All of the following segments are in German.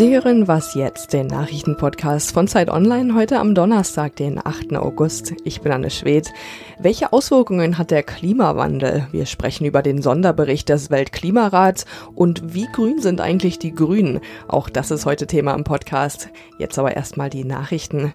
Sie hören Was jetzt, den Nachrichtenpodcast von Zeit Online, heute am Donnerstag, den 8. August. Ich bin Anne Schwedt. Welche Auswirkungen hat der Klimawandel? Wir sprechen über den Sonderbericht des Weltklimarats und wie grün sind eigentlich die Grünen? Auch das ist heute Thema im Podcast. Jetzt aber erstmal die Nachrichten.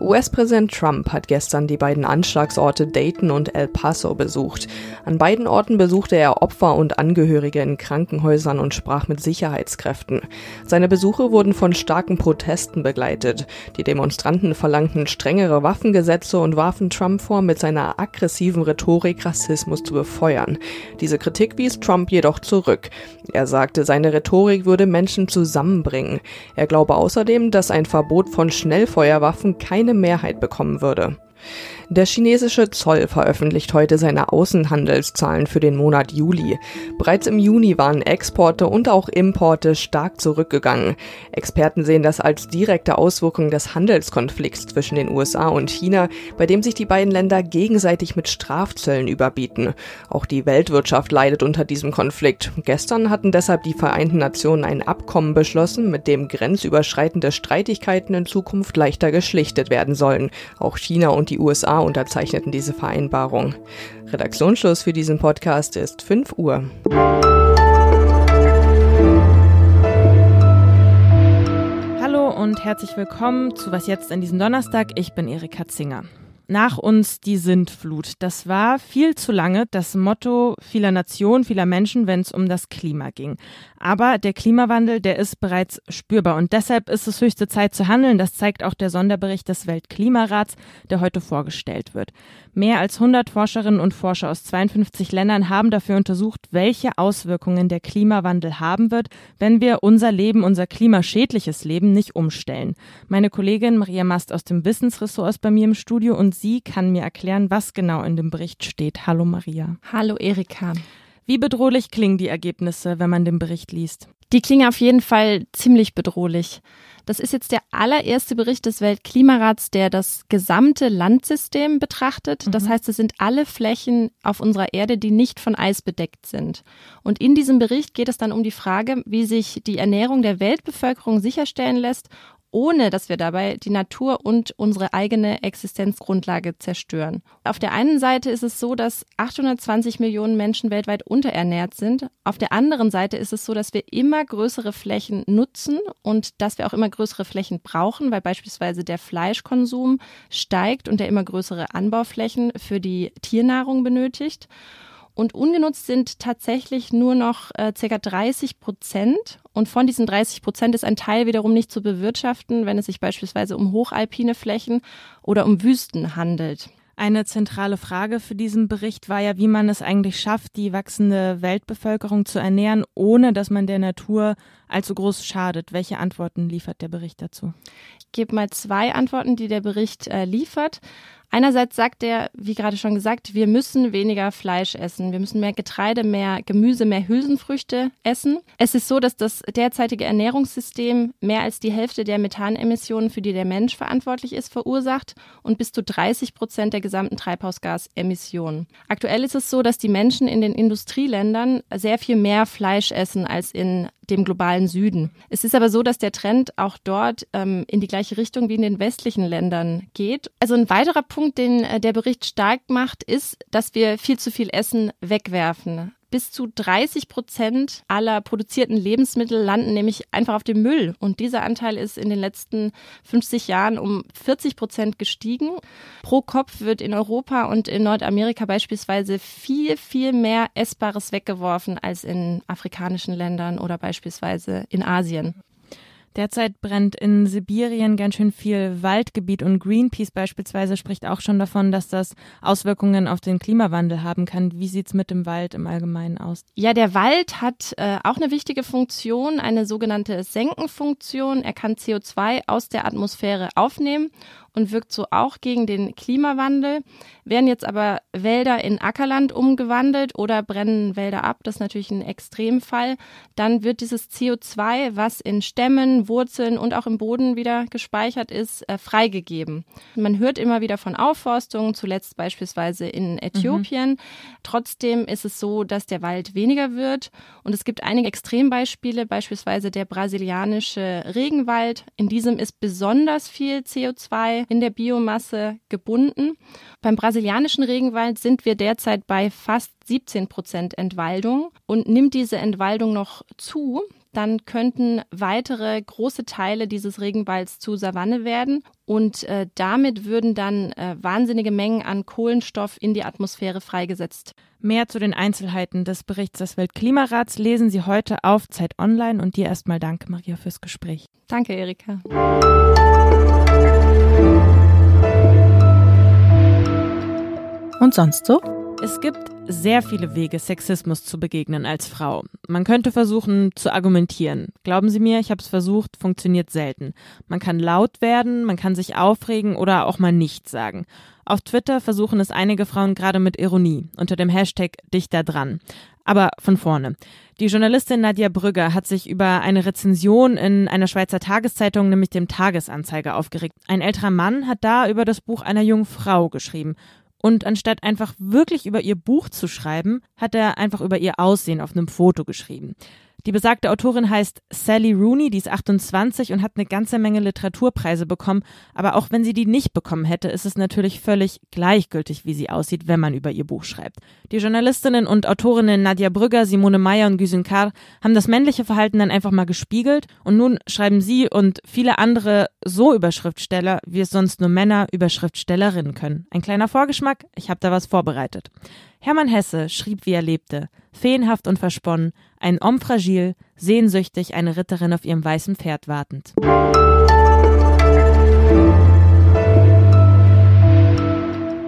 US-Präsident Trump hat gestern die beiden Anschlagsorte Dayton und El Paso besucht. An beiden Orten besuchte er Opfer und Angehörige in Krankenhäusern und sprach mit Sicherheitskräften. Seine Besuch Besuche wurden von starken Protesten begleitet. Die Demonstranten verlangten strengere Waffengesetze und warfen Trump vor, mit seiner aggressiven Rhetorik Rassismus zu befeuern. Diese Kritik wies Trump jedoch zurück. Er sagte, seine Rhetorik würde Menschen zusammenbringen. Er glaube außerdem, dass ein Verbot von Schnellfeuerwaffen keine Mehrheit bekommen würde. Der chinesische Zoll veröffentlicht heute seine Außenhandelszahlen für den Monat Juli. Bereits im Juni waren Exporte und auch Importe stark zurückgegangen. Experten sehen das als direkte Auswirkung des Handelskonflikts zwischen den USA und China, bei dem sich die beiden Länder gegenseitig mit Strafzöllen überbieten. Auch die Weltwirtschaft leidet unter diesem Konflikt. Gestern hatten deshalb die Vereinten Nationen ein Abkommen beschlossen, mit dem grenzüberschreitende Streitigkeiten in Zukunft leichter geschlichtet werden sollen. Auch China und die USA unterzeichneten diese Vereinbarung. Redaktionsschluss für diesen Podcast ist 5 Uhr. Hallo und herzlich willkommen zu Was jetzt an diesem Donnerstag. Ich bin Erika Zinger. Nach uns die Sintflut. Das war viel zu lange das Motto vieler Nationen, vieler Menschen, wenn es um das Klima ging. Aber der Klimawandel, der ist bereits spürbar und deshalb ist es höchste Zeit zu handeln. Das zeigt auch der Sonderbericht des Weltklimarats, der heute vorgestellt wird. Mehr als 100 Forscherinnen und Forscher aus 52 Ländern haben dafür untersucht, welche Auswirkungen der Klimawandel haben wird, wenn wir unser Leben, unser klimaschädliches Leben nicht umstellen. Meine Kollegin Maria Mast aus dem Wissensressort ist bei mir im Studio und sie kann mir erklären, was genau in dem Bericht steht. Hallo Maria. Hallo Erika. Wie bedrohlich klingen die Ergebnisse, wenn man den Bericht liest? Die klingen auf jeden Fall ziemlich bedrohlich. Das ist jetzt der allererste Bericht des Weltklimarats, der das gesamte Landsystem betrachtet. Das mhm. heißt, es sind alle Flächen auf unserer Erde, die nicht von Eis bedeckt sind. Und in diesem Bericht geht es dann um die Frage, wie sich die Ernährung der Weltbevölkerung sicherstellen lässt ohne dass wir dabei die Natur und unsere eigene Existenzgrundlage zerstören. Auf der einen Seite ist es so, dass 820 Millionen Menschen weltweit unterernährt sind. Auf der anderen Seite ist es so, dass wir immer größere Flächen nutzen und dass wir auch immer größere Flächen brauchen, weil beispielsweise der Fleischkonsum steigt und der immer größere Anbauflächen für die Tiernahrung benötigt. Und ungenutzt sind tatsächlich nur noch äh, ca. 30 Prozent. Und von diesen 30 Prozent ist ein Teil wiederum nicht zu bewirtschaften, wenn es sich beispielsweise um hochalpine Flächen oder um Wüsten handelt. Eine zentrale Frage für diesen Bericht war ja, wie man es eigentlich schafft, die wachsende Weltbevölkerung zu ernähren, ohne dass man der Natur allzu groß schadet. Welche Antworten liefert der Bericht dazu? Ich gebe mal zwei Antworten, die der Bericht äh, liefert. Einerseits sagt er, wie gerade schon gesagt, wir müssen weniger Fleisch essen. Wir müssen mehr Getreide, mehr Gemüse, mehr Hülsenfrüchte essen. Es ist so, dass das derzeitige Ernährungssystem mehr als die Hälfte der Methanemissionen, für die der Mensch verantwortlich ist, verursacht und bis zu 30 Prozent der gesamten Treibhausgasemissionen. Aktuell ist es so, dass die Menschen in den Industrieländern sehr viel mehr Fleisch essen als in dem globalen Süden. Es ist aber so, dass der Trend auch dort ähm, in die gleiche Richtung wie in den westlichen Ländern geht. Also ein weiterer Punkt, den äh, der Bericht stark macht, ist, dass wir viel zu viel Essen wegwerfen bis zu 30 Prozent aller produzierten Lebensmittel landen nämlich einfach auf dem Müll. Und dieser Anteil ist in den letzten 50 Jahren um 40 Prozent gestiegen. Pro Kopf wird in Europa und in Nordamerika beispielsweise viel, viel mehr Essbares weggeworfen als in afrikanischen Ländern oder beispielsweise in Asien. Derzeit brennt in Sibirien ganz schön viel Waldgebiet und Greenpeace beispielsweise spricht auch schon davon, dass das Auswirkungen auf den Klimawandel haben kann. Wie sieht's mit dem Wald im Allgemeinen aus? Ja, der Wald hat äh, auch eine wichtige Funktion, eine sogenannte Senkenfunktion. Er kann CO2 aus der Atmosphäre aufnehmen und wirkt so auch gegen den Klimawandel. Werden jetzt aber Wälder in Ackerland umgewandelt oder brennen Wälder ab, das ist natürlich ein Extremfall, dann wird dieses CO2, was in Stämmen, Wurzeln und auch im Boden wieder gespeichert ist, äh, freigegeben. Man hört immer wieder von Aufforstungen, zuletzt beispielsweise in Äthiopien. Mhm. Trotzdem ist es so, dass der Wald weniger wird und es gibt einige Extrembeispiele, beispielsweise der brasilianische Regenwald. In diesem ist besonders viel CO2 in der Biomasse gebunden. Beim brasilianischen Regenwald sind wir derzeit bei fast 17 Prozent Entwaldung und nimmt diese Entwaldung noch zu, dann könnten weitere große Teile dieses Regenwalds zu Savanne werden und äh, damit würden dann äh, wahnsinnige Mengen an Kohlenstoff in die Atmosphäre freigesetzt. Mehr zu den Einzelheiten des Berichts des Weltklimarats lesen Sie heute auf Zeit Online und dir erstmal danke, Maria, fürs Gespräch. Danke, Erika. Und sonst so? Es gibt sehr viele Wege, Sexismus zu begegnen als Frau. Man könnte versuchen zu argumentieren. Glauben Sie mir, ich habe es versucht, funktioniert selten. Man kann laut werden, man kann sich aufregen oder auch mal nichts sagen. Auf Twitter versuchen es einige Frauen gerade mit Ironie unter dem Hashtag Dichter dran. Aber von vorne. Die Journalistin Nadja Brügger hat sich über eine Rezension in einer Schweizer Tageszeitung, nämlich dem Tagesanzeiger, aufgeregt. Ein älterer Mann hat da über das Buch einer jungen Frau geschrieben und anstatt einfach wirklich über ihr Buch zu schreiben, hat er einfach über ihr Aussehen auf einem Foto geschrieben. Die besagte Autorin heißt Sally Rooney, die ist 28 und hat eine ganze Menge Literaturpreise bekommen. Aber auch wenn sie die nicht bekommen hätte, ist es natürlich völlig gleichgültig, wie sie aussieht, wenn man über ihr Buch schreibt. Die Journalistinnen und Autorinnen Nadja Brügger, Simone Meyer und Güsen Kar haben das männliche Verhalten dann einfach mal gespiegelt und nun schreiben sie und viele andere so über Schriftsteller, wie es sonst nur Männer über Schriftstellerinnen können. Ein kleiner Vorgeschmack, ich habe da was vorbereitet. Hermann Hesse schrieb, wie er lebte, feenhaft und versponnen, ein Homme fragil, sehnsüchtig eine Ritterin auf ihrem weißen Pferd wartend.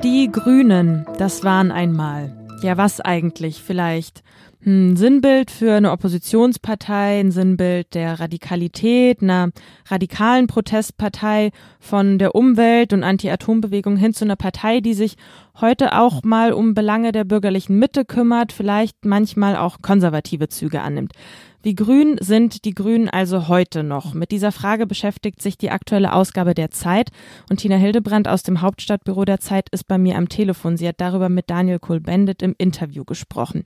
Die Grünen, das waren einmal. Ja, was eigentlich? Vielleicht ein Sinnbild für eine Oppositionspartei, ein Sinnbild der Radikalität, einer radikalen Protestpartei von der Umwelt- und Anti-Atom-Bewegung hin zu einer Partei, die sich heute auch mal um Belange der bürgerlichen Mitte kümmert, vielleicht manchmal auch konservative Züge annimmt. Wie grün sind die Grünen also heute noch? Mit dieser Frage beschäftigt sich die aktuelle Ausgabe der Zeit und Tina Hildebrand aus dem Hauptstadtbüro der Zeit ist bei mir am Telefon. Sie hat darüber mit Daniel Kohl-Bendit im Interview gesprochen.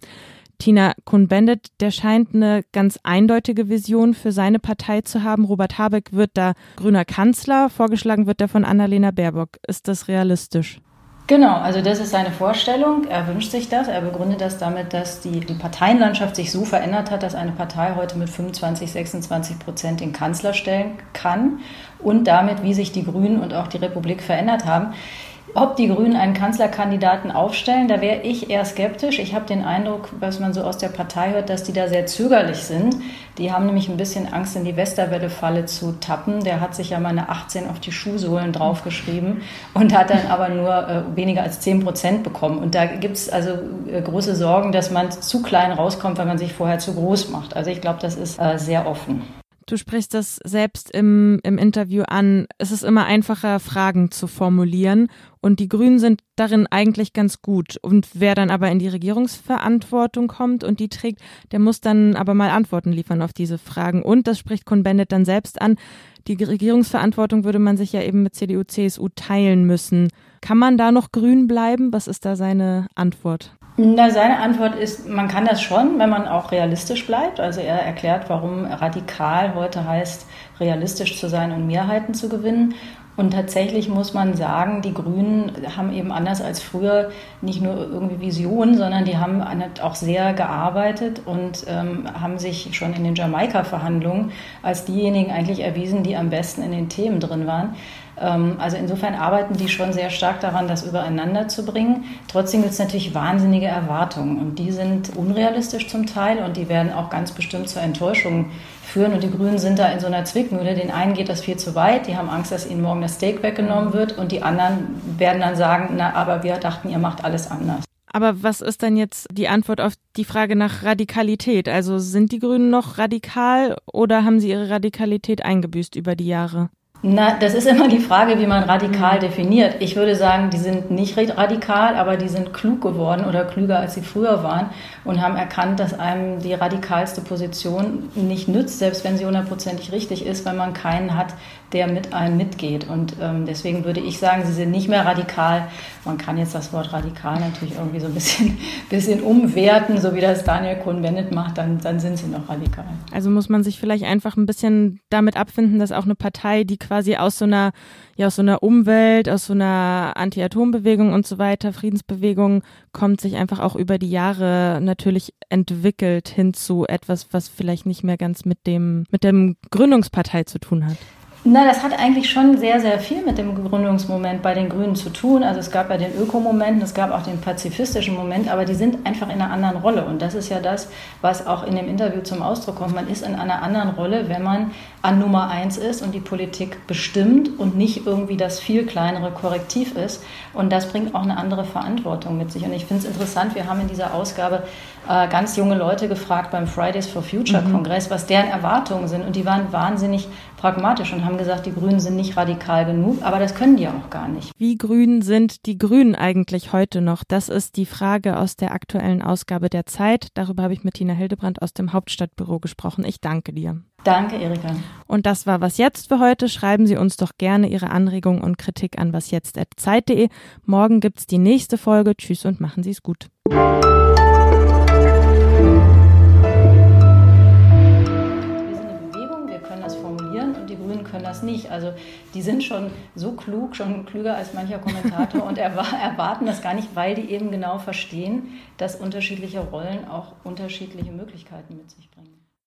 Tina Kuhn-Bendit, der scheint eine ganz eindeutige Vision für seine Partei zu haben. Robert Habeck wird da grüner Kanzler. Vorgeschlagen wird er von Annalena Baerbock. Ist das realistisch? Genau, also das ist seine Vorstellung. Er wünscht sich das. Er begründet das damit, dass die, die Parteienlandschaft sich so verändert hat, dass eine Partei heute mit 25, 26 Prozent den Kanzler stellen kann und damit, wie sich die Grünen und auch die Republik verändert haben. Ob die Grünen einen Kanzlerkandidaten aufstellen, da wäre ich eher skeptisch. Ich habe den Eindruck, was man so aus der Partei hört, dass die da sehr zögerlich sind. Die haben nämlich ein bisschen Angst, in die Westerwelle-Falle zu tappen. Der hat sich ja mal eine 18 auf die Schuhsohlen draufgeschrieben und hat dann aber nur äh, weniger als 10 Prozent bekommen. Und da gibt es also äh, große Sorgen, dass man zu klein rauskommt, weil man sich vorher zu groß macht. Also ich glaube, das ist äh, sehr offen. Du sprichst das selbst im, im Interview an. Es ist immer einfacher, Fragen zu formulieren. Und die Grünen sind darin eigentlich ganz gut. Und wer dann aber in die Regierungsverantwortung kommt und die trägt, der muss dann aber mal Antworten liefern auf diese Fragen. Und das spricht Cohn-Bendit dann selbst an. Die Regierungsverantwortung würde man sich ja eben mit CDU, CSU teilen müssen. Kann man da noch grün bleiben? Was ist da seine Antwort? Na, seine Antwort ist, man kann das schon, wenn man auch realistisch bleibt. Also er erklärt, warum radikal heute heißt, realistisch zu sein und Mehrheiten zu gewinnen. Und tatsächlich muss man sagen, die Grünen haben eben anders als früher nicht nur irgendwie Visionen, sondern die haben auch sehr gearbeitet und ähm, haben sich schon in den Jamaika-Verhandlungen als diejenigen eigentlich erwiesen, die am besten in den Themen drin waren. Ähm, also insofern arbeiten die schon sehr stark daran, das übereinander zu bringen. Trotzdem gibt es natürlich wahnsinnige Erwartungen und die sind unrealistisch zum Teil und die werden auch ganz bestimmt zur Enttäuschung führen. Und die Grünen sind da in so einer Zwickmühle. Den einen geht das viel zu weit, die haben Angst, dass ihnen morgen das Steak weggenommen wird und die anderen werden dann sagen, na, aber wir dachten, ihr macht alles anders. Aber was ist dann jetzt die Antwort auf die Frage nach Radikalität? Also sind die Grünen noch radikal oder haben sie ihre Radikalität eingebüßt über die Jahre? Na, das ist immer die Frage, wie man radikal mhm. definiert. Ich würde sagen, die sind nicht radikal, aber die sind klug geworden oder klüger, als sie früher waren und haben erkannt, dass einem die radikalste Position nicht nützt, selbst wenn sie hundertprozentig richtig ist, wenn man keinen hat, der mit einem mitgeht. Und ähm, deswegen würde ich sagen, sie sind nicht mehr radikal. Man kann jetzt das Wort radikal natürlich irgendwie so ein bisschen, bisschen umwerten, so wie das Daniel Cohn-Bennett macht, dann, dann sind sie noch radikal. Also muss man sich vielleicht einfach ein bisschen damit abfinden, dass auch eine Partei, die quasi aus so einer, ja, aus so einer Umwelt, aus so einer Anti-Atom-Bewegung und so weiter, Friedensbewegung kommt, sich einfach auch über die Jahre natürlich entwickelt hin zu etwas, was vielleicht nicht mehr ganz mit dem, mit dem Gründungspartei zu tun hat. Na, das hat eigentlich schon sehr, sehr viel mit dem Gründungsmoment bei den Grünen zu tun. Also es gab ja den Ökomoment, es gab auch den pazifistischen Moment, aber die sind einfach in einer anderen Rolle. Und das ist ja das, was auch in dem Interview zum Ausdruck kommt. Man ist in einer anderen Rolle, wenn man an Nummer eins ist und die Politik bestimmt und nicht irgendwie das viel kleinere Korrektiv ist. Und das bringt auch eine andere Verantwortung mit sich. Und ich finde es interessant, wir haben in dieser Ausgabe äh, ganz junge Leute gefragt beim Fridays for Future mhm. Kongress, was deren Erwartungen sind. Und die waren wahnsinnig pragmatisch und haben gesagt, die Grünen sind nicht radikal genug, aber das können die auch gar nicht. Wie grün sind die Grünen eigentlich heute noch? Das ist die Frage aus der aktuellen Ausgabe der Zeit. Darüber habe ich mit Tina Hildebrand aus dem Hauptstadtbüro gesprochen. Ich danke dir. Danke, Erika. Und das war was jetzt für heute. Schreiben Sie uns doch gerne Ihre Anregungen und Kritik an wasjetzt.zeit.de. Morgen gibt's die nächste Folge. Tschüss und machen Sie es gut. Nicht. Also die sind schon so klug, schon klüger als mancher Kommentator und erwarten das gar nicht, weil die eben genau verstehen, dass unterschiedliche Rollen auch unterschiedliche Möglichkeiten mit sich bringen.